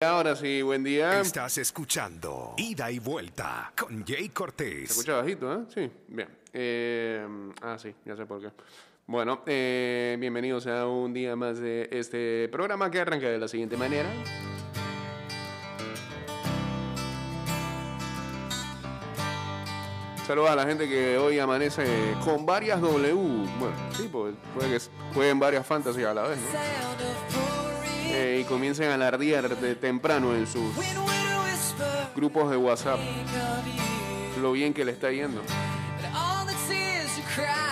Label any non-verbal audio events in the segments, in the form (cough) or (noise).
Ahora sí, buen día. Estás escuchando Ida y Vuelta con Jay Se Cortés. escucha bajito, ¿eh? Sí, bien. Eh, ah, sí, ya sé por qué. Bueno, eh, bienvenidos a un día más de este programa que arranca de la siguiente manera. Saludos a la gente que hoy amanece con varias W. Bueno, sí, pues puede que jueguen varias fantasías a la vez, ¿no? Eh, y comiencen a alardear de temprano en sus grupos de WhatsApp lo bien que le está yendo.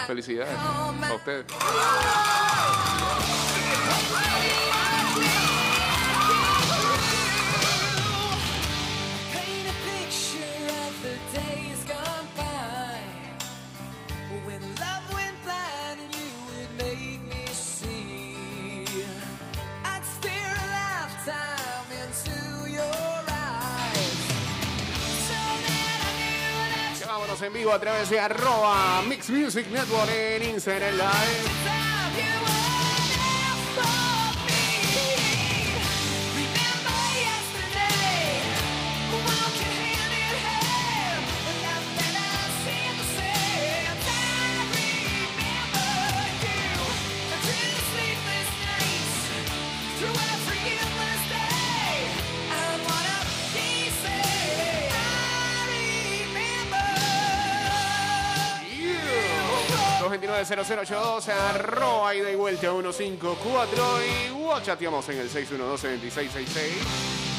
Felicidades a ustedes. En vivo a través de arroba Mix Music Network en Instagram Live. 0082 arroba y de vuelta 154 y guachateamos en el 612 2666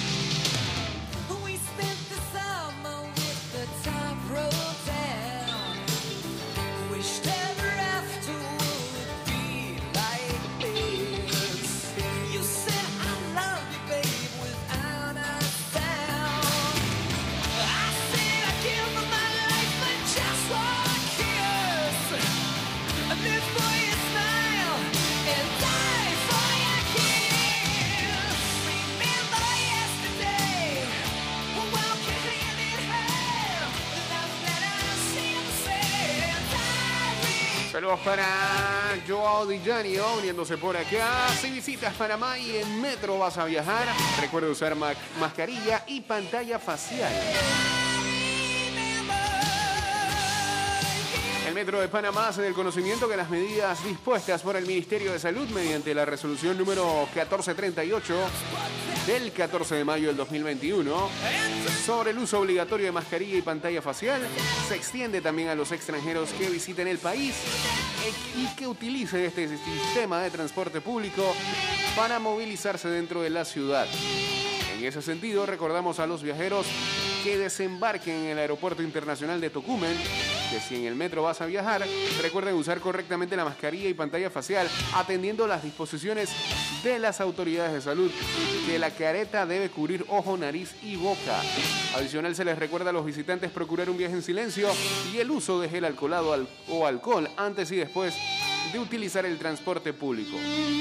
para Joao Di Gianio uniéndose por acá. Si visitas Panamá y en metro vas a viajar, recuerda usar ma- mascarilla y pantalla facial. Metro de Panamá hace del conocimiento que las medidas dispuestas por el Ministerio de Salud mediante la resolución número 1438 del 14 de mayo del 2021 sobre el uso obligatorio de mascarilla y pantalla facial se extiende también a los extranjeros que visiten el país y que utilicen este sistema de transporte público para movilizarse dentro de la ciudad. En ese sentido, recordamos a los viajeros que desembarquen en el Aeropuerto Internacional de Tocumen que si en el metro vas a viajar, recuerden usar correctamente la mascarilla y pantalla facial, atendiendo las disposiciones de las autoridades de salud, que la careta debe cubrir ojo, nariz y boca. Adicional, se les recuerda a los visitantes procurar un viaje en silencio y el uso de gel alcoholado al- o alcohol antes y después de utilizar el transporte público,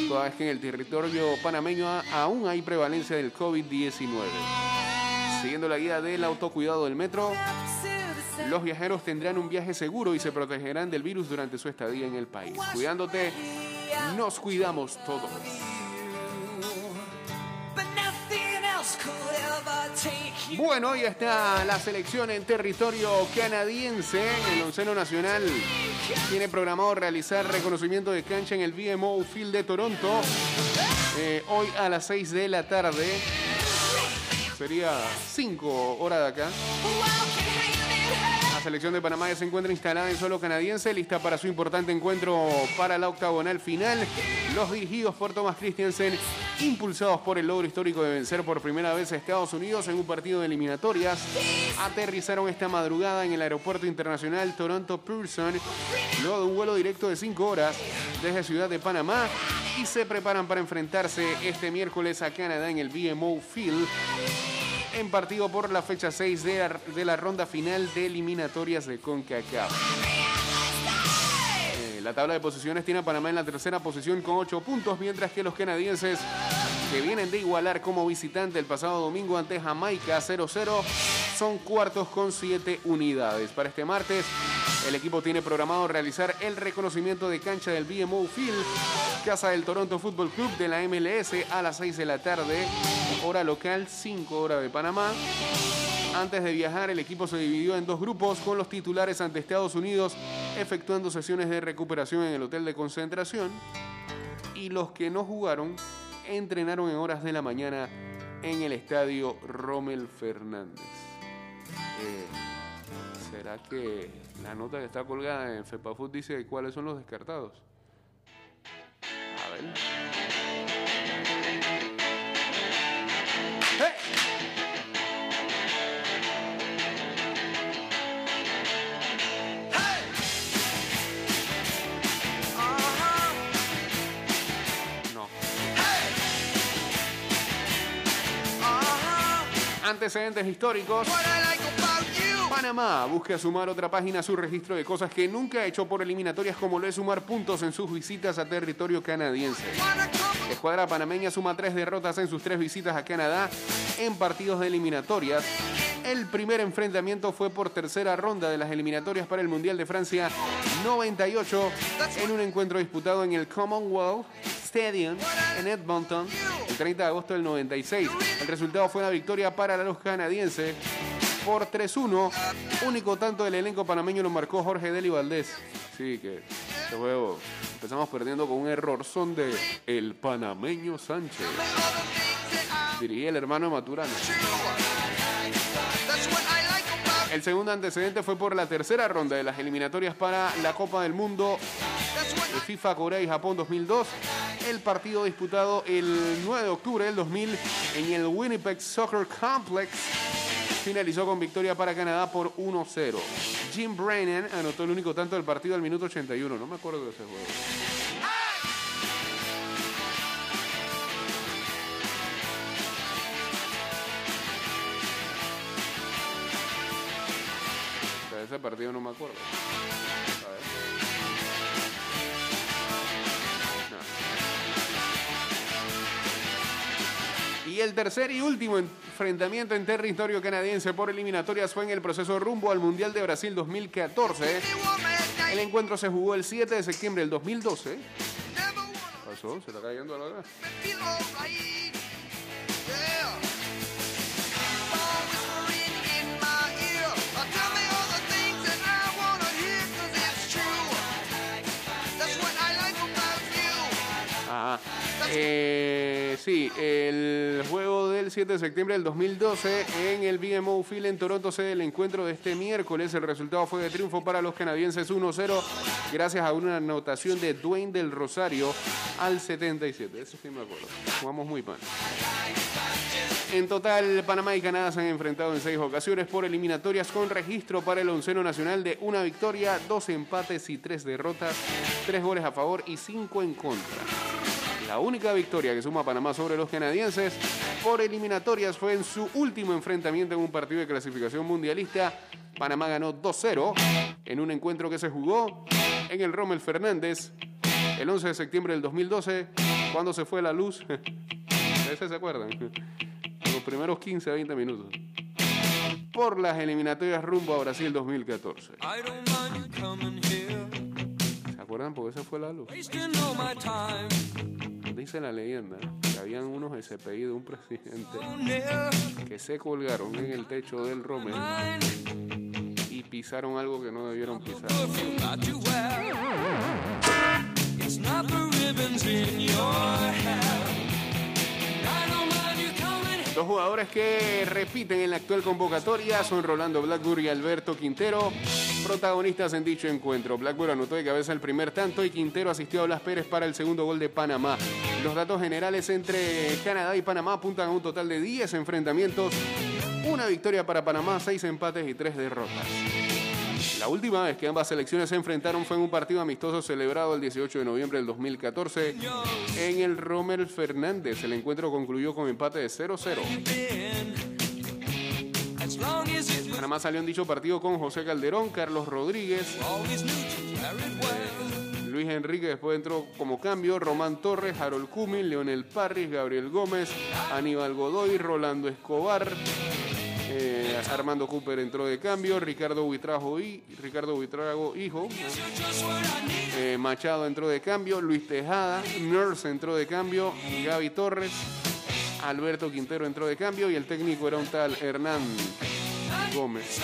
toda vez que en el territorio panameño aún hay prevalencia del COVID-19. Siguiendo la guía del autocuidado del metro, los viajeros tendrán un viaje seguro y se protegerán del virus durante su estadía en el país. Cuidándote, nos cuidamos todos. Bueno, hoy está la selección en territorio canadiense. El onceno nacional tiene programado realizar reconocimiento de cancha en el BMO Field de Toronto. eh, hoy a las 6 de la tarde. Sería 5 horas de acá. Selección de Panamá ya se encuentra instalada en suelo canadiense, lista para su importante encuentro para la octagonal final. Los dirigidos por Thomas Christiansen, impulsados por el logro histórico de vencer por primera vez a Estados Unidos en un partido de eliminatorias, aterrizaron esta madrugada en el Aeropuerto Internacional Toronto Pearson, luego de un vuelo directo de 5 horas desde Ciudad de Panamá y se preparan para enfrentarse este miércoles a Canadá en el BMO Field en partido por la fecha 6 de la, de la ronda final de eliminatorias de CONCACAF. Eh, la tabla de posiciones tiene a Panamá en la tercera posición con 8 puntos, mientras que los canadienses, que vienen de igualar como visitante el pasado domingo ante Jamaica 0-0, son cuartos con 7 unidades. Para este martes, el equipo tiene programado realizar el reconocimiento de cancha del BMO Field, casa del Toronto Football Club de la MLS a las 6 de la tarde, hora local, 5 horas de Panamá. Antes de viajar, el equipo se dividió en dos grupos con los titulares ante Estados Unidos, efectuando sesiones de recuperación en el hotel de concentración. Y los que no jugaron entrenaron en horas de la mañana en el estadio Rommel Fernández. Eh, ¿Será que la nota que está colgada en FEPAFUT dice cuáles son los descartados? A ver. Antecedentes históricos. Panamá busca sumar otra página a su registro de cosas que nunca ha hecho por eliminatorias como lo es sumar puntos en sus visitas a territorio canadiense. La escuadra panameña suma tres derrotas en sus tres visitas a Canadá en partidos de eliminatorias. El primer enfrentamiento fue por tercera ronda de las eliminatorias para el Mundial de Francia 98 en un encuentro disputado en el Commonwealth Stadium en Edmonton el 30 de agosto del 96. El resultado fue una victoria para los canadienses por 3-1. Único tanto del elenco panameño lo marcó Jorge Deli Valdés. Sí, que este juego empezamos perdiendo con un error. Son de el panameño Sánchez. Diría el hermano Maturana. El segundo antecedente fue por la tercera ronda de las eliminatorias para la Copa del Mundo de FIFA Corea y Japón 2002. El partido disputado el 9 de octubre del 2000 en el Winnipeg Soccer Complex finalizó con victoria para Canadá por 1-0. Jim Brennan anotó el único tanto del partido al minuto 81. No me acuerdo de ese juego. Ese partido no me acuerdo. Y el tercer y último enfrentamiento en territorio canadiense por eliminatorias fue en el proceso rumbo al Mundial de Brasil 2014. El encuentro se jugó el 7 de septiembre del 2012. Pasó, se está cayendo la hora. Eh, sí, el juego del 7 de septiembre del 2012 en el BMO Field en Toronto, sede del encuentro de este miércoles. El resultado fue de triunfo para los canadienses 1-0, gracias a una anotación de Dwayne del Rosario al 77. Eso sí me acuerdo. Jugamos muy mal. En total, Panamá y Canadá se han enfrentado en seis ocasiones por eliminatorias con registro para el onceno nacional de una victoria, dos empates y tres derrotas, tres goles a favor y cinco en contra. La única victoria que suma Panamá sobre los canadienses por eliminatorias fue en su último enfrentamiento en un partido de clasificación mundialista. Panamá ganó 2-0 en un encuentro que se jugó en el Rommel Fernández el 11 de septiembre del 2012, cuando se fue la luz. (laughs) ¿Ese se acuerdan? (laughs) Los primeros 15 a 20 minutos. Por las eliminatorias rumbo a Brasil 2014. I don't mind you coming here, ¿Se acuerdan? Porque esa fue la luz. Dice la leyenda que habían unos SPI de un presidente que se colgaron en el techo del mine, y pisaron algo que no debieron pisar. Dos jugadores que repiten en la actual convocatoria son Rolando Blackburn y Alberto Quintero, protagonistas en dicho encuentro. Blackburn anotó de cabeza el primer tanto y Quintero asistió a Blas Pérez para el segundo gol de Panamá. Los datos generales entre Canadá y Panamá apuntan a un total de 10 enfrentamientos, una victoria para Panamá, 6 empates y 3 derrotas. La última vez que ambas selecciones se enfrentaron fue en un partido amistoso celebrado el 18 de noviembre del 2014 en el Rommel Fernández. El encuentro concluyó con empate de 0-0. As long as it was Panamá salió en dicho partido con José Calderón, Carlos Rodríguez, well. Luis Enrique después entró como cambio. Román Torres, Harold Cumin, Leonel Parris, Gabriel Gómez, Aníbal Godoy, Rolando Escobar. Armando Cooper entró de cambio, Ricardo Buitrago y Ricardo hijo, eh, Machado entró de cambio, Luis Tejada, Nurse entró de cambio, Gaby Torres, Alberto Quintero entró de cambio y el técnico era un tal Hernán Gómez.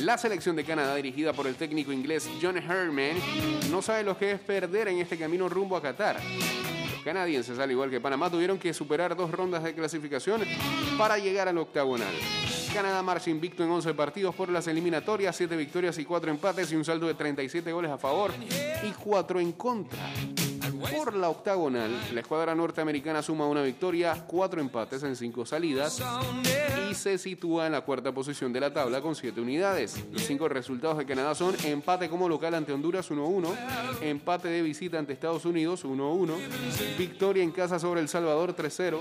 La selección de Canadá, dirigida por el técnico inglés John Herman, no sabe lo que es perder en este camino rumbo a Qatar. Canadienses, al igual que Panamá, tuvieron que superar dos rondas de clasificación para llegar al octagonal. Canadá marcha invicto en 11 partidos por las eliminatorias, 7 victorias y 4 empates y un saldo de 37 goles a favor y 4 en contra. Por la octagonal, la escuadra norteamericana suma una victoria, 4 empates en 5 salidas y se sitúa en la cuarta posición de la tabla con 7 unidades. Los 5 resultados de Canadá son empate como local ante Honduras 1-1, empate de visita ante Estados Unidos 1-1, victoria en casa sobre El Salvador 3-0,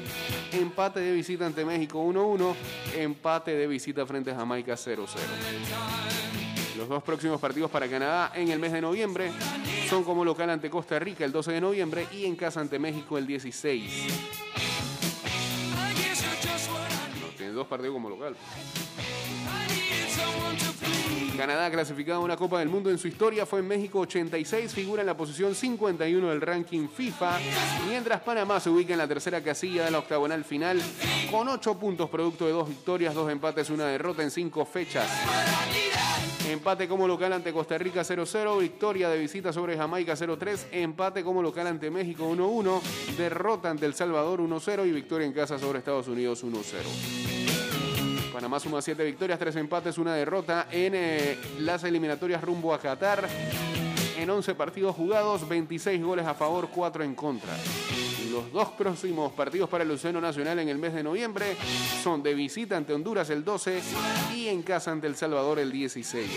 empate de visita ante México 1-1, empate de visita frente a Jamaica 0-0. Dos próximos partidos para Canadá en el mes de noviembre son como local ante Costa Rica el 12 de noviembre y en casa ante México el 16. No, tiene dos partidos como local. Canadá clasificado a una Copa del Mundo en su historia fue en México 86, figura en la posición 51 del ranking FIFA, mientras Panamá se ubica en la tercera casilla de la octagonal final con 8 puntos producto de dos victorias, dos empates, una derrota en 5 fechas. Empate como local ante Costa Rica 0-0, victoria de visita sobre Jamaica 0-3, empate como local ante México 1-1, derrota ante El Salvador 1-0 y victoria en casa sobre Estados Unidos 1-0. Panamá suma 7 victorias, 3 empates, una derrota en eh, las eliminatorias rumbo a Qatar. En 11 partidos jugados, 26 goles a favor, 4 en contra. Los dos próximos partidos para el Océano Nacional en el mes de noviembre son de visita ante Honduras el 12 y en casa ante El Salvador el 16.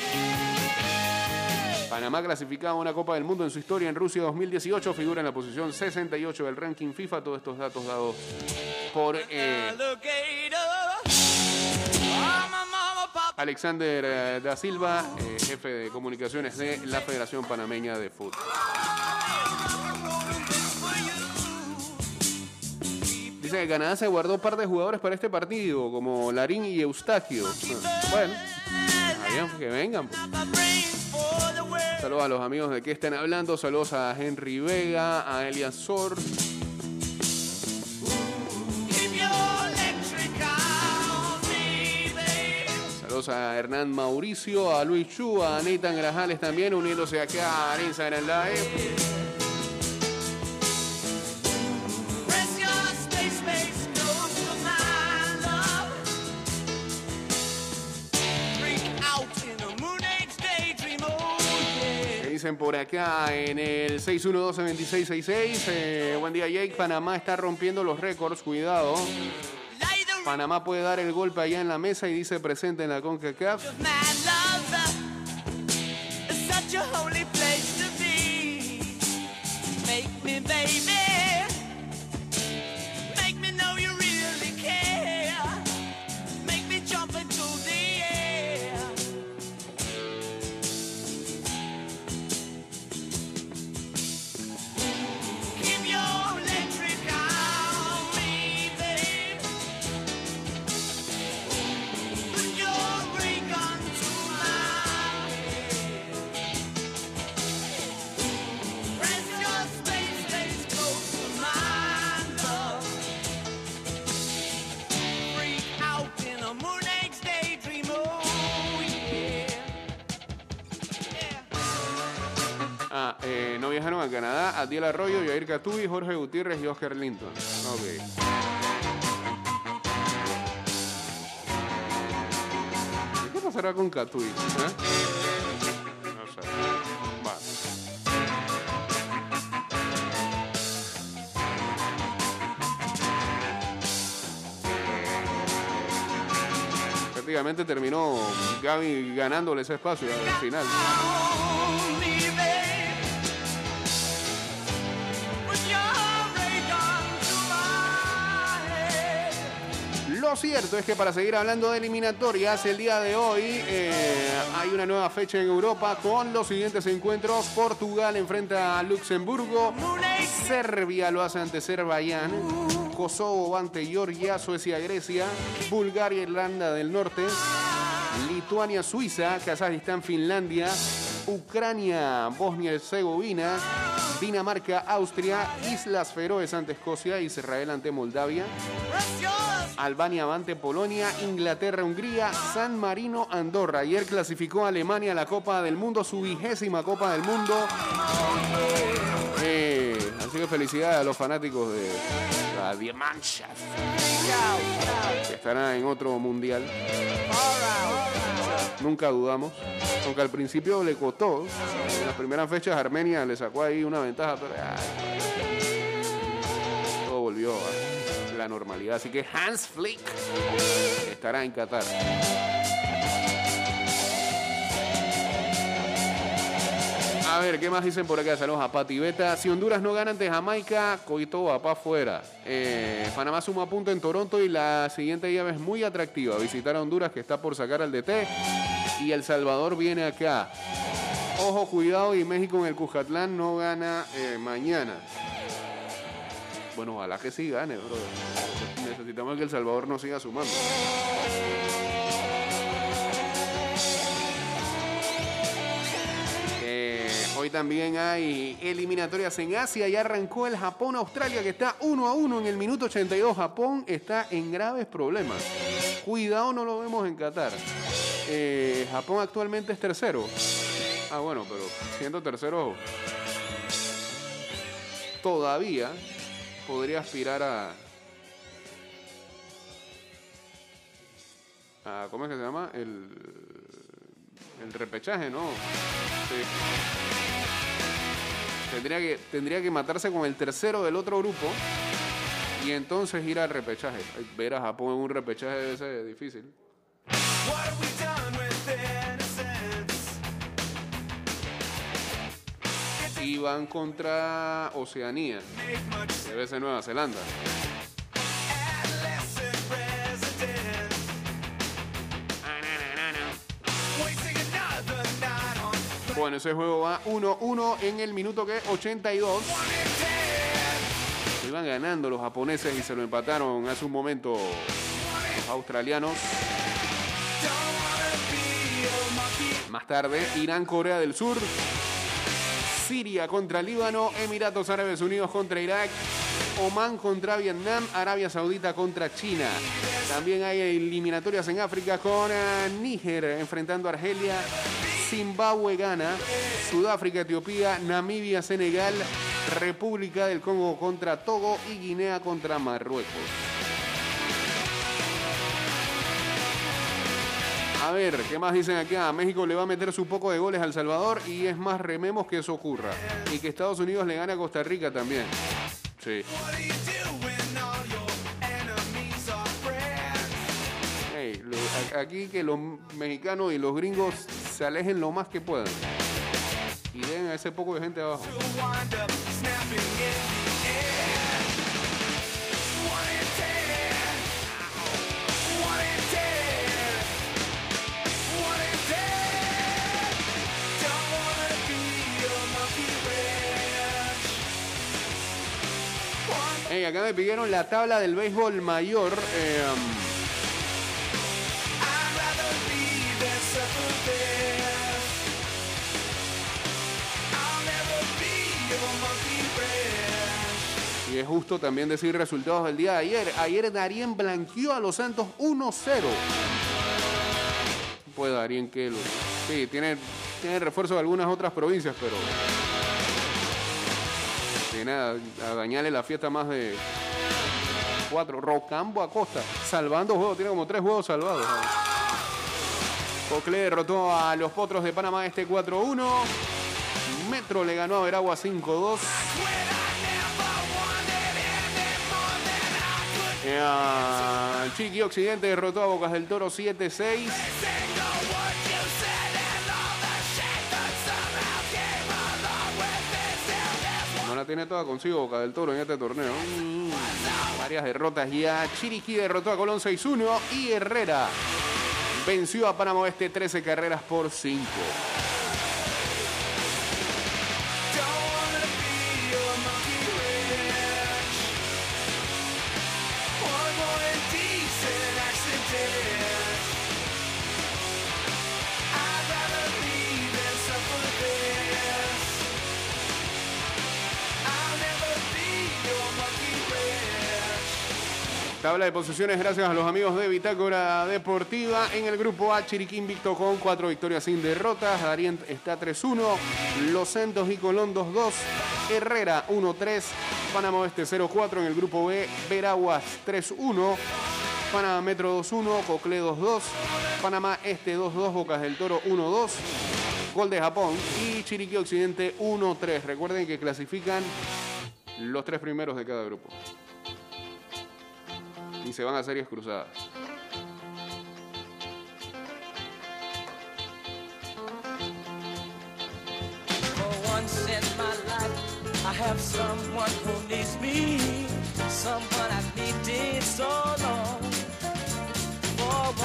Panamá clasificado a una Copa del Mundo en su historia en Rusia 2018, figura en la posición 68 del ranking FIFA. Todos estos datos dados por eh, Alexander eh, da Silva, eh, jefe de comunicaciones de la Federación Panameña de Fútbol. Dice que Canadá se guardó un par de jugadores para este partido, como Larín y Eustaquio. Bueno, que vengan. pues. Saludos a los amigos de que estén hablando. Saludos a Henry Vega, a Elias Sor. Saludos a Hernán Mauricio, a Luis Chu, a Nathan Grajales también uniéndose acá a Instagram Live. Que dicen por acá en el 612-2666. eh, buen día, Jake. Panamá está rompiendo los récords. Cuidado. Panamá puede dar el golpe allá en la mesa y dice presente en la CONCACAF. Make me, baby. Catubi, Jorge Gutiérrez y Oscar Linton. Ok. ¿Y ¿Qué pasará con Catubi? eh? Prácticamente terminó Gaby ganándole ese espacio al final. Lo cierto es que para seguir hablando de eliminatorias, el día de hoy eh, hay una nueva fecha en Europa con los siguientes encuentros. Portugal enfrenta a Luxemburgo, Serbia lo hace ante Azerbaiyán, Kosovo ante Georgia, Suecia, Grecia, Bulgaria, Irlanda del Norte, Lituania, Suiza, Kazajistán, Finlandia, Ucrania, Bosnia y Herzegovina, Dinamarca, Austria, Islas Feroes ante Escocia, Israel ante Moldavia, Albania ante Polonia, Inglaterra, Hungría, San Marino, Andorra. Ayer clasificó a Alemania a la Copa del Mundo, su vigésima Copa del Mundo. Eh, así que felicidades a los fanáticos de la Die Mannschaft, que estará en otro mundial. Nunca dudamos, aunque al principio le costó. En las primeras fechas Armenia le sacó ahí una ventaja, pero ay, todo volvió a normalidad. Así que Hans Flick estará en Qatar. A ver, ¿qué más dicen por acá? Saludos a Pati Beta. Si Honduras no gana ante Jamaica, Coito va para afuera. Eh, Panamá suma punto en Toronto y la siguiente llave es muy atractiva. Visitar a Honduras que está por sacar al DT y El Salvador viene acá. Ojo, cuidado y México en el Cuscatlán no gana eh, mañana. Bueno, ojalá que sí gane, bro. Necesitamos que El Salvador no siga sumando. Eh, hoy también hay eliminatorias en Asia. Ya arrancó el Japón-Australia que está 1 a 1 en el minuto 82. Japón está en graves problemas. Cuidado, no lo vemos en Qatar. Eh, Japón actualmente es tercero. Ah, bueno, pero siendo tercero, todavía podría aspirar a. a ¿Cómo es que se llama? El, el repechaje, ¿no? Sí. Tendría que, tendría que matarse con el tercero del otro grupo y entonces ir al repechaje. Ver a Japón en un repechaje debe ser difícil. Y van contra Oceanía, debe ser Nueva Zelanda. Bueno, ese juego va 1-1 en el minuto que 82. Iban ganando los japoneses y se lo empataron hace un momento los australianos. Más tarde, Irán, Corea del Sur. Siria contra Líbano, Emiratos Árabes Unidos contra Irak, Oman contra Vietnam, Arabia Saudita contra China. También hay eliminatorias en África con eh, Níger enfrentando a Argelia, Zimbabue gana, Sudáfrica, Etiopía, Namibia, Senegal, República del Congo contra Togo y Guinea contra Marruecos. A ver, ¿qué más dicen acá? México le va a meter su poco de goles al Salvador y es más rememos que eso ocurra. Y que Estados Unidos le gane a Costa Rica también. Sí. What do you do when all your enemies are friends? Ey, lo- a- aquí que los mexicanos y los gringos se alejen lo más que puedan. Y den a ese poco de gente abajo. Wrench. One Ey, acá me pidieron la tabla del béisbol mayor. wrench. y es justo también decir resultados del día de ayer. Ayer Darien blanqueó a los Santos 1-0. Pues Darien que lo... Sí, tiene, tiene refuerzo de algunas otras provincias, pero... Nada, a dañarle la fiesta más de cuatro. Rocambo Acosta, salvando juegos, tiene como tres juegos salvados. Cocle derrotó a los Potros de Panamá este 4-1. Metro le ganó a Veragua 5-2. Eh, Chiqui Occidente derrotó a Bocas del Toro 7-6. La tiene toda consigo Boca del Toro en este torneo. Mm, varias derrotas ya. Chiriquí derrotó a Colón 6-1 y Herrera venció a Panamá Oeste 13 carreras por 5. Tabla de posiciones gracias a los amigos de Bitácora Deportiva. En el grupo A, Chiriquí invicto con cuatro victorias sin derrotas. Darien está 3-1. Los Santos y Colón 2-2. Herrera 1-3. Panamá Oeste 0-4. En el grupo B, Veraguas 3-1. Panamá Metro 2-1. Cocle 2-2. Panamá Este 2-2. Bocas del Toro 1-2. Gol de Japón. Y Chiriquí Occidente 1-3. Recuerden que clasifican los tres primeros de cada grupo y se van a series cruzadas.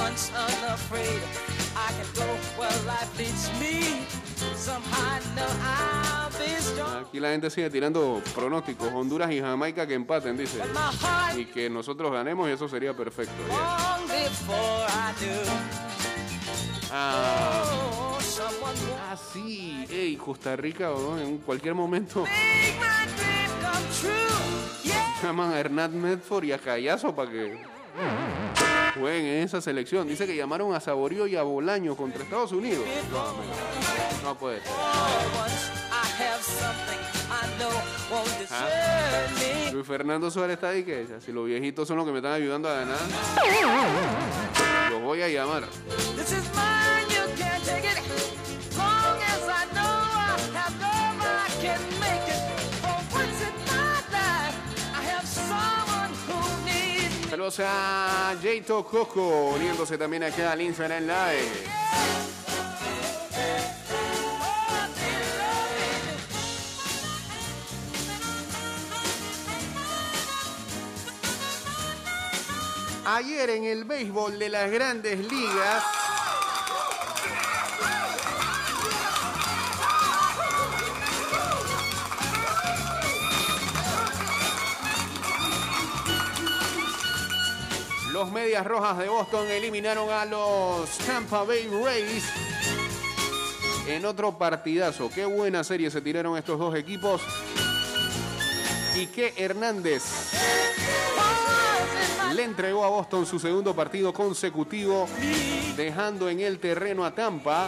Once I can go where life me. Aquí la gente sigue tirando pronósticos. Honduras y Jamaica que empaten, dice. Y que nosotros ganemos y eso sería perfecto. yeah. Ah, Oh, ah, sí. Ey, Costa Rica, weón, en cualquier momento llaman a Hernán Medford y a Callazo para que jueguen en esa selección. Dice que llamaron a Saborío y a Bolaño contra Estados Unidos. No, no puede ser. Luis Fernando Suárez está ahí que si los viejitos son los que me están ayudando a ganar, los voy a llamar. Saludos a Jato Coco, uniéndose también acá al Instagram Live. Ayer en el béisbol de las grandes ligas. Los Medias Rojas de Boston eliminaron a los Tampa Bay Rays en otro partidazo. Qué buena serie se tiraron estos dos equipos. Y que Hernández le entregó a Boston su segundo partido consecutivo, dejando en el terreno a Tampa.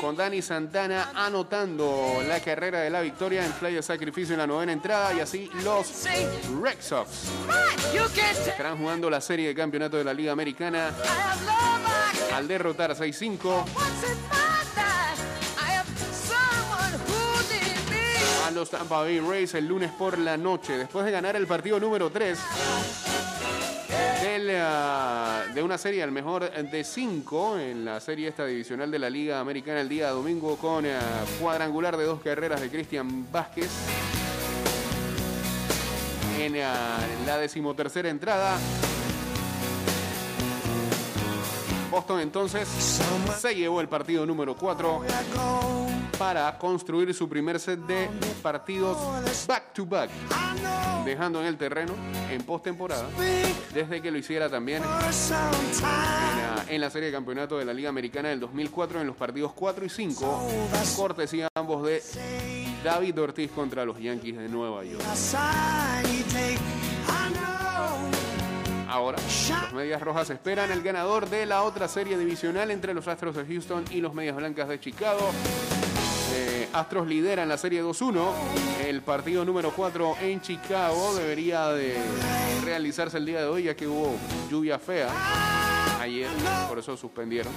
Con Dani Santana anotando la carrera de la victoria en play de sacrificio en la novena entrada y así los Red Sox estarán jugando la serie de campeonato de la Liga Americana al derrotar 6-5 los Tampa Bay Rays el lunes por la noche después de ganar el partido número 3 del, ah, de una serie al mejor de 5 en la serie esta divisional de la Liga Americana el día domingo con ah, cuadrangular de dos carreras de Cristian Vázquez en ah, la decimotercera entrada. Boston entonces se llevó el partido número 4 para construir su primer set de partidos back to back, dejando en el terreno en postemporada, desde que lo hiciera también en la, serie de campeonato de la Liga Americana del 2004 en los partidos 4 y 5, cortesía ambos de David Ortiz contra los Yankees de Nueva York. Ahora, los Medias Rojas esperan el ganador de la otra serie divisional entre los Astros de Houston y los Medias Blancas de Chicago. Eh, Astros lideran la serie 2-1. El partido número 4 en Chicago debería de realizarse el día de hoy ya que hubo lluvia fea ayer, por eso suspendieron.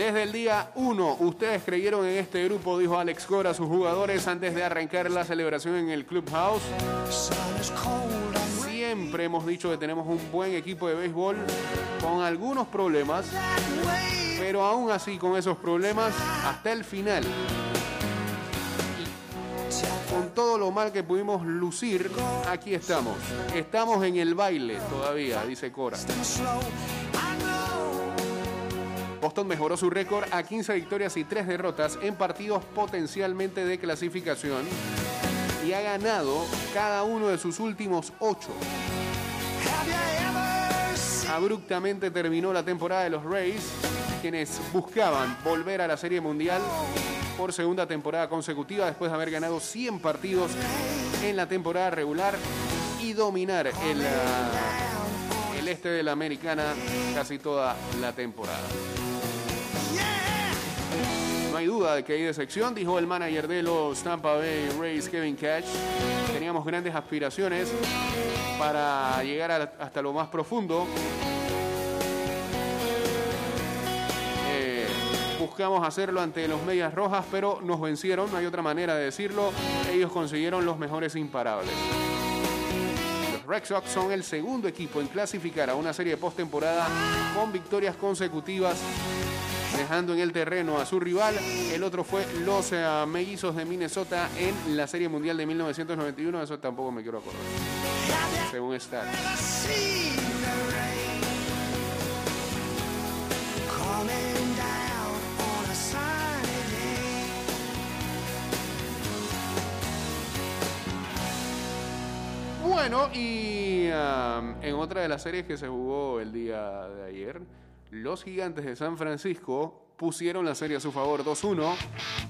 Desde el día 1, ustedes creyeron en este grupo, dijo Alex Cora a sus jugadores antes de arrancar la celebración en el Clubhouse. Siempre hemos dicho que tenemos un buen equipo de béisbol con algunos problemas, pero aún así con esos problemas, hasta el final, con todo lo mal que pudimos lucir, aquí estamos. Estamos en el baile todavía, dice Cora. Boston mejoró su récord a 15 victorias y 3 derrotas en partidos potencialmente de clasificación y ha ganado cada uno de sus últimos 8. Have you ever seen Abruptamente terminó la temporada de los Rays, quienes buscaban volver a la Serie Mundial por segunda temporada consecutiva después de haber ganado 100 partidos en la temporada regular y dominar el, ah, el este de la americana casi toda la temporada. Hay duda de que hay decepción, dijo el manager de los Tampa Bay Rays, Kevin Cash. Teníamos grandes aspiraciones para llegar hasta lo más profundo. Eh, buscamos hacerlo ante los Medias Rojas, pero nos vencieron, no hay otra manera de decirlo. Ellos consiguieron los mejores imparables. Red Sox son el segundo equipo en clasificar a una serie de postemporada con victorias consecutivas, dejando en el terreno a su rival. El otro fue los eh, Mellizos de Minnesota en la Serie Mundial de 1991. Eso tampoco me quiero acordar, según day? Bueno, y um, en otra de las series que se jugó el día de ayer, los gigantes de San Francisco pusieron la serie a su favor 2-1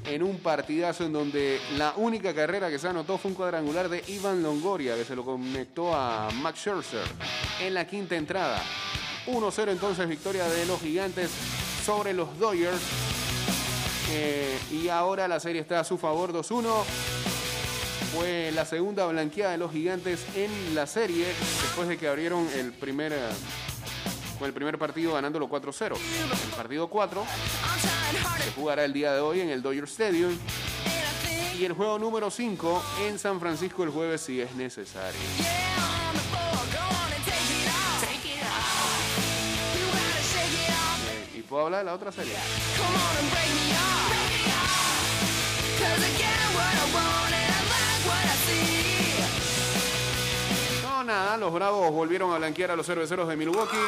en un partidazo en donde la única carrera que se anotó fue un cuadrangular de Ivan Longoria que se lo conectó a Max Scherzer en la quinta entrada. 1-0 entonces victoria de los gigantes sobre los Dodgers. Eh, y ahora la serie está a su favor 2-1 fue la segunda blanqueada de los gigantes en la serie después de que abrieron el primer con el primer partido ganándolo 4-0. El partido 4 se jugará el día de hoy en el Dodger Stadium y el juego número 5 en San Francisco el jueves si es necesario. Eh, ¿Y puedo hablar de la otra serie? Nada, los Bravos volvieron a blanquear a los cerveceros de Milwaukee. Eh,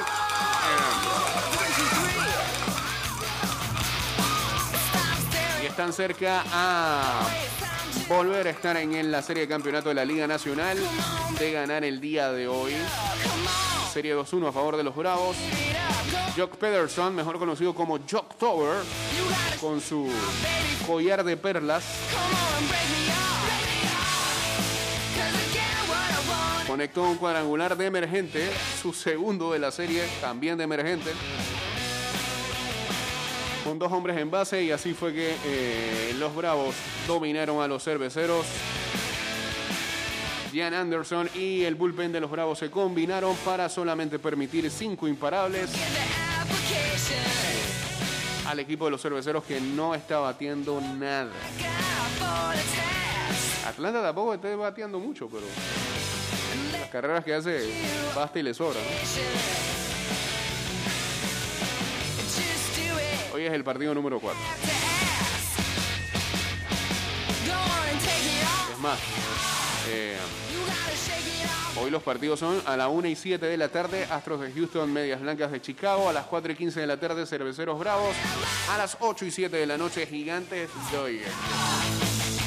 y están cerca a volver a estar en, en la serie de campeonato de la Liga Nacional de ganar el día de hoy. Serie 2-1 a favor de los Bravos. Jock Pederson, mejor conocido como Jock Tower, con su collar de perlas, conectó un cuadrangular de emergente, su segundo de la serie, también de emergente, con dos hombres en base y así fue que eh, los Bravos dominaron a los cerveceros. Ian Anderson y el bullpen de los Bravos se combinaron para solamente permitir cinco imparables al equipo de los cerveceros que no está batiendo nada. Atlanta tampoco está bateando mucho, pero carreras que hace basta y le sobra. ¿no? Hoy es el partido número 4. Es más, eh, hoy los partidos son a la 1 y 7 de la tarde, Astros de Houston, Medias Blancas de Chicago, a las 4 y 15 de la tarde, Cerveceros Bravos, a las 8 y 7 de la noche, Gigantes Dodgers.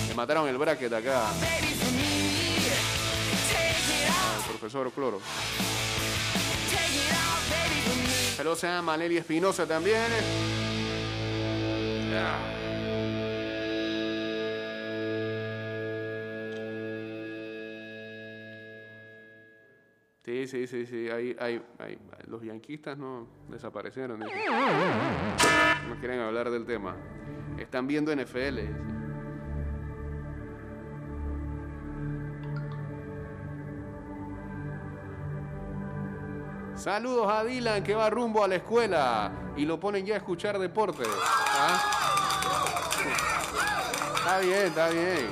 Le mataron el bracket acá profesor Cloro. Saludos a Maleli Espinosa también. Ah. Sí, sí, sí, sí. Hay, hay, hay- Los yanquistas no desaparecieron. No quieren hablar del tema. Están viendo NFL. Saludos a Dylan que va rumbo a la escuela y lo ponen ya a escuchar deporte. ¿Ah? Está bien, está bien.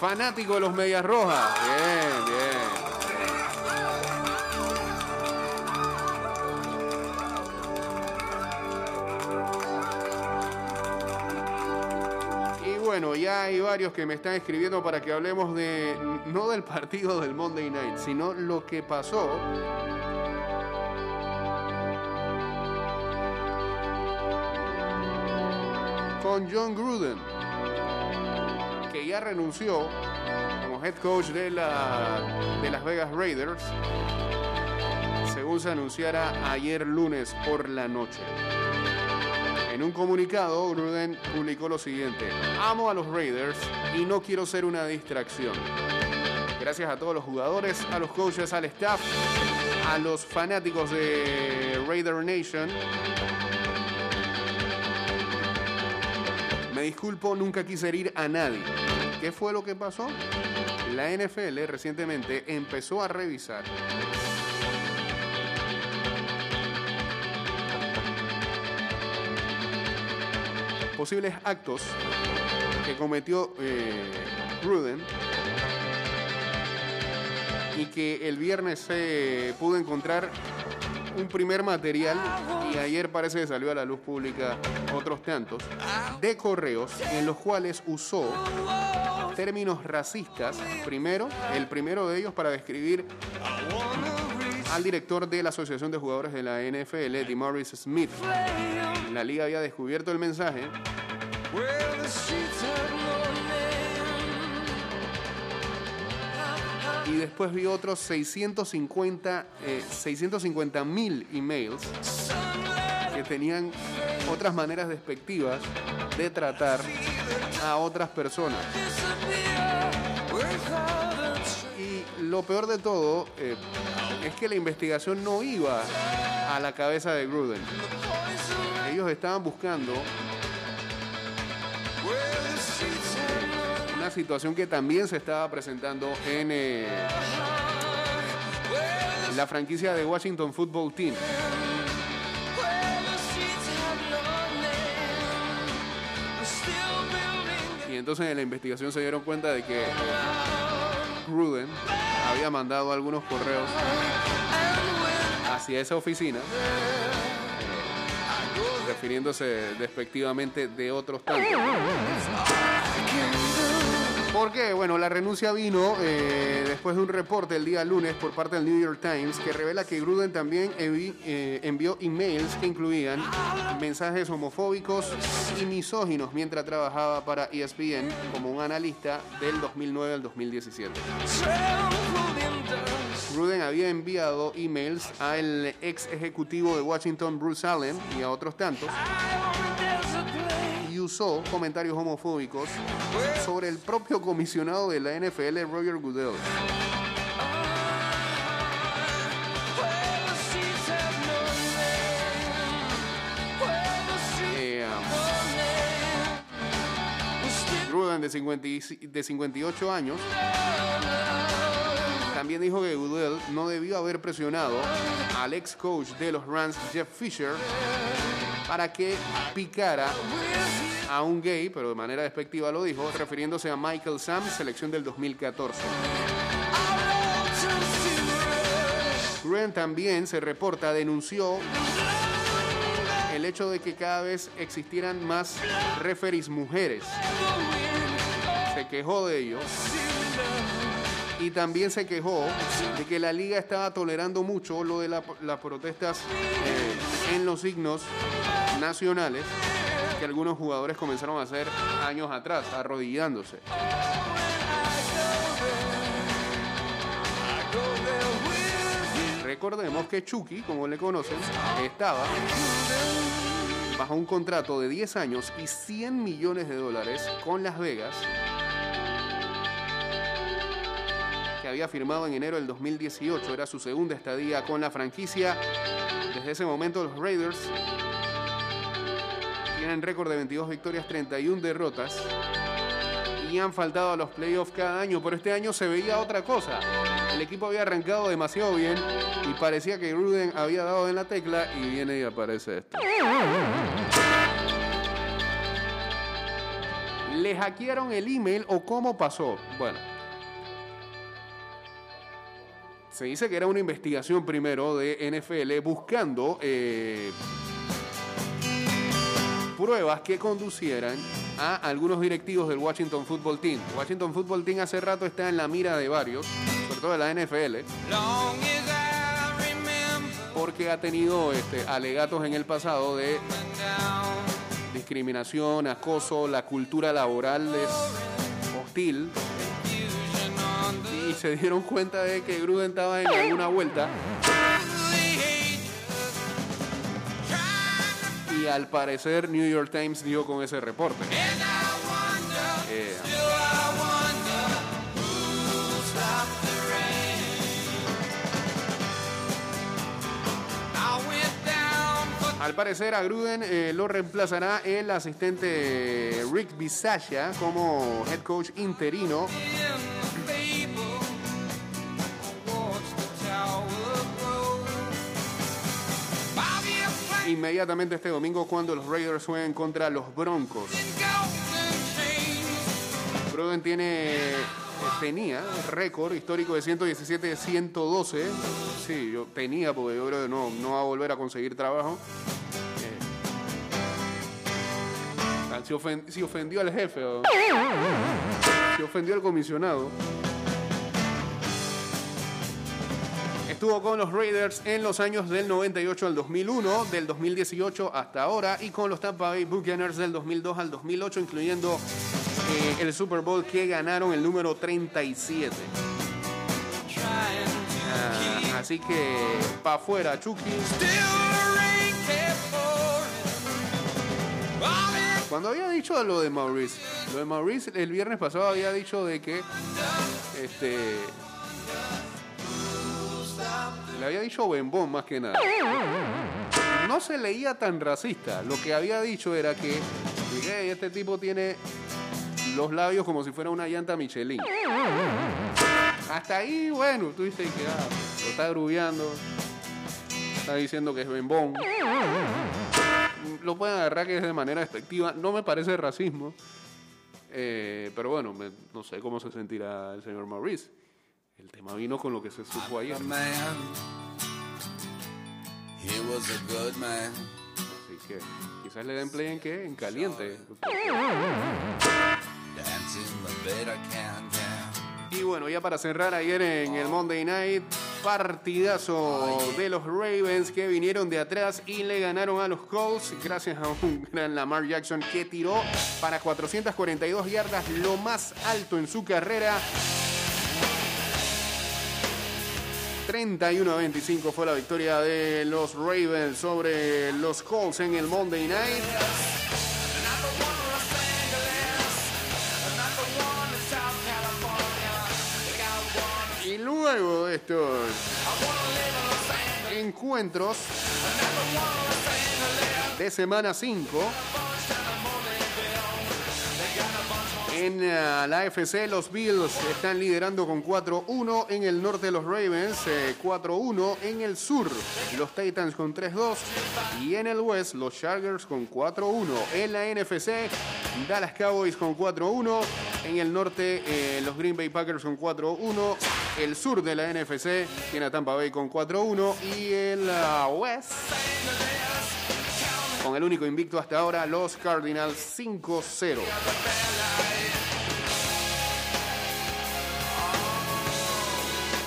Fanático de los Medias Rojas. Bien, bien. Bueno, ya hay varios que me están escribiendo para que hablemos de no del partido del Monday Night, sino lo que pasó con John Gruden, que ya renunció como head coach de, la, de Las Vegas Raiders, según se anunciara ayer lunes por la noche. En un comunicado, Gruden publicó lo siguiente: Amo a los Raiders y no quiero ser una distracción. Gracias a todos los jugadores, a los coaches, al staff, a los fanáticos de Raider Nation. Me disculpo, nunca quise herir a nadie. ¿Qué fue lo que pasó? La NFL recientemente empezó a revisar posibles actos que cometió eh, Gruden y que el viernes se pudo encontrar un primer material y ayer parece que salió a la luz pública otros tantos de correos en los cuales usó términos racistas primero el primero de ellos para describir al director de la Asociación de Jugadores de la NFL, DeMaurice Smith. La liga había descubierto el mensaje y después vi otros 650 eh, 650 mil emails que tenían otras maneras despectivas de tratar a otras personas. Y lo peor de todo eh, es que la investigación no iba a la cabeza de Gruden. Estaban buscando una situación que también se estaba presentando en eh, la franquicia de Washington Football Team. Y entonces en la investigación se dieron cuenta de que Gruden había mandado algunos correos hacia esa oficina refiriéndose despectivamente de otros tantos. ¿Por qué? Bueno, la renuncia vino eh, después de un reporte el día lunes por parte del New York Times que revela que Gruden también eh, envió emails que incluían mensajes homofóbicos y misóginos mientras trabajaba para ESPN como un analista del 2009 al 2017. Gruden había enviado emails al ex ejecutivo de Washington, Bruce Allen, y a otros tantos, y usó comentarios homofóbicos sobre el propio comisionado de la NFL, Roger Goodell. Eh, de, 50 y- de 58 años, también dijo que Goodell no debió haber presionado al ex coach de los Rams, Jeff Fisher, para que picara a un gay, pero de manera despectiva lo dijo, refiriéndose a Michael Sam, selección del 2014. Gruen también se reporta, denunció el hecho de que cada vez existieran más referees mujeres. Se quejó de ello. Y también se quejó de que la liga estaba tolerando mucho lo de la- las protestas eh, en los signos nacionales que algunos jugadores comenzaron a hacer años atrás, arrodillándose. Recordemos que Chucky, como le conocen, estaba bajo un contrato de 10 años y 100 millones de dólares con Las Vegas, había firmado en enero del 2018. Era su segunda estadía con la franquicia. Desde ese momento los Raiders tienen récord de 22 victorias, 31 derrotas y han faltado a los playoffs cada año, pero este año se veía otra cosa. el equipo había arrancado demasiado bien y parecía que Gruden había dado en la tecla y viene y aparece esto. ¿Le hackearon el email o cómo pasó? Bueno. Se dice que era una investigación primero de NFL buscando eh, pruebas que conducieran a algunos directivos del Washington Football Team. Washington Football Team hace rato está en la mira de varios, sobre todo de la NFL, porque ha tenido este, alegatos en el pasado de discriminación, acoso, la cultura laboral es hostil se dieron cuenta de que Gruden estaba en alguna vuelta. Y al parecer New York Times dio con ese reporte. Eh, al parecer a Gruden eh, lo reemplazará el asistente Rick Bisaccia como head coach interino inmediatamente este domingo cuando los Raiders jueguen contra los Broncos. Gruden tiene, eh, tenía récord histórico de 117-112. Sí, yo tenía porque yo creo que no, no va a volver a conseguir trabajo. Eh, se ofendió al jefe, se ofendió al comisionado. Estuvo con los Raiders en los años del 98 al 2001, del 2018 hasta ahora, y con los Tampa Bay Buccaneers del 2002 al 2008, incluyendo eh, el Super Bowl que ganaron el número 37. Ah, así que, pa' afuera, Chucky. Cuando había dicho lo de Maurice, lo de Maurice el viernes pasado había dicho de que este le había dicho Bembón más que nada. No se leía tan racista. Lo que había dicho era que "Ey, este tipo tiene los labios como si fuera una llanta Michelin. Hasta ahí, bueno, tú dices que ah, lo está grubeando. Está diciendo que es Bembón lo pueden agarrar que es de manera despectiva. No me parece racismo. Eh, pero bueno, me- no sé cómo se sentirá el señor Maurice. El tema vino con lo que se supo ayer. Así que quizás le den play en qué? En caliente. Y bueno, ya para cerrar ayer en el Monday Night, partidazo de los Ravens que vinieron de atrás y le ganaron a los Colts gracias a un (laughs) gran Lamar Jackson que tiró para 442 yardas, lo más alto en su carrera. 31 a 25 fue la victoria de los Ravens sobre los Colts en el Monday Night. Y luego de estos encuentros de semana 5, en ah, la AFC los Bills están liderando con 4-1 en el norte los Ravens, eh, 4-1 en el sur. Los Titans con 3-2 y en el west los Chargers con 4-1 en la NFC Dallas Cowboys con 4-1 en el norte eh, los Green Bay Packers con 4-1 el sur de la NFC tiene a Tampa Bay con 4-1 y el ah, west con el único invicto hasta ahora los Cardinals 5-0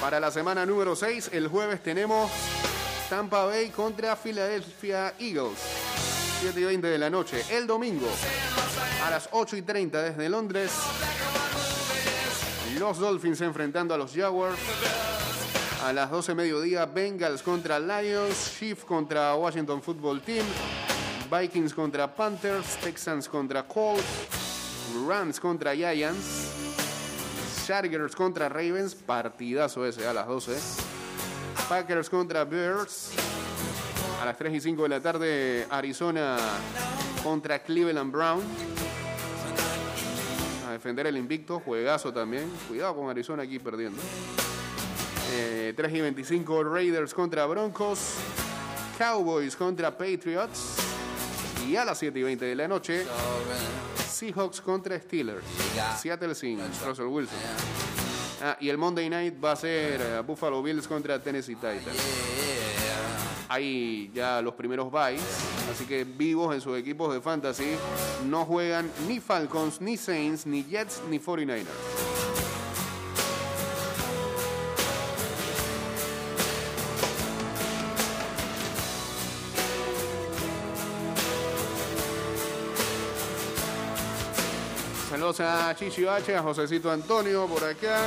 Para la semana número 6, el jueves tenemos Tampa Bay contra Philadelphia Eagles. 7 y 20 de la noche. El domingo, a las 8 y 30 desde Londres, los Dolphins enfrentando a los Jaguars. A las 12 mediodía, Bengals contra Lions, Chiefs contra Washington Football Team, Vikings contra Panthers, Texans contra Colts, Rams contra Giants, Chargers contra Ravens, partidazo ese a las 12. Packers contra Bears. A las 3 y 5 de la tarde, Arizona contra Cleveland Brown. A defender el invicto, juegazo también. Cuidado con Arizona aquí perdiendo. Eh, 3 y 25 Raiders contra Broncos. Cowboys contra Patriots. Y a las 7 y 20 de la noche, Seahawks contra Steelers. Seattle sin Russell Wilson. Ah, y el Monday Night va a ser eh, Buffalo Bills contra Tennessee Titans. Hay ya los primeros byes, así que vivos en sus equipos de fantasy no juegan ni Falcons, ni Saints, ni Jets, ni 49ers. Saludos a Chichi H, a Josecito Antonio por acá.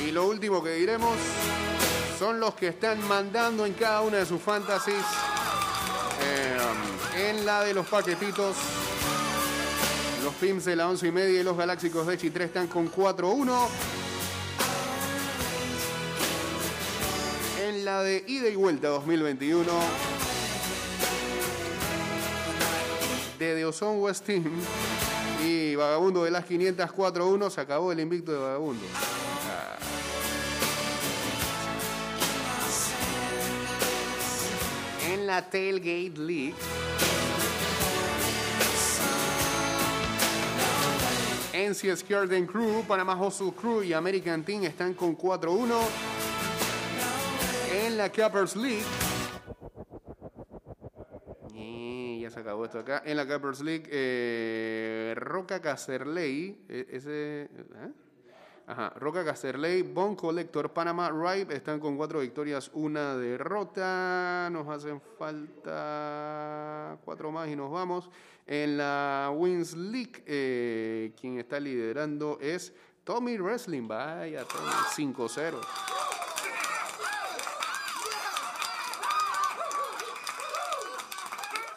Y lo último que diremos son los que están mandando en cada una de sus fantasies. eh, en la de los paquetitos. Los Pims de la 11 y media y los Galáxicos de Chitré están con 4-1. La de ida y vuelta 2021. De Deozón West Team y Vagabundo de las 500 4-1 se acabó el invicto de Vagabundo. En la Tailgate League. NCS Garden Crew, Panama Hustle Crew y American Team están con 4-1. En la Cappers League. Ya se acabó esto acá. En la Cappers League, eh, Roca Cacerley. eh, ese, ¿eh? Ajá, Roca Casterley, Bon Collector, Panama, Ripe están con cuatro victorias, una derrota. Nos hacen falta cuatro más y nos vamos. En la Wins League, eh, quien está liderando es Tommy Wrestling. Vaya, Tommy, 5-0.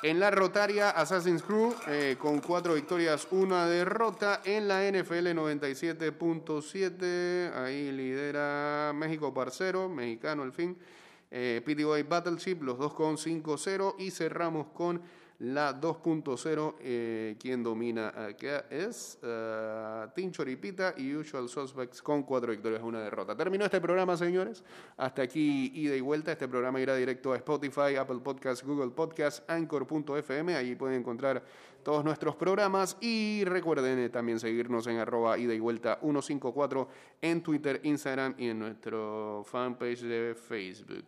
En la rotaria, Assassin's Crew eh, con cuatro victorias, una derrota. En la NFL 97.7, ahí lidera México Parcero, mexicano al fin. Eh, PTY Battleship, los dos con 5-0. Y cerramos con la 2.0, eh, quien domina acá es uh, Team Choripita y Usual Suspects con cuatro victorias, una derrota. Terminó este programa, señores. Hasta aquí, ida y vuelta. Este programa irá directo a Spotify, Apple Podcasts, Google Podcasts, Anchor.fm. Allí pueden encontrar todos nuestros programas. Y recuerden eh, también seguirnos en arroba ida y vuelta 154 en Twitter, Instagram y en nuestro fanpage de Facebook.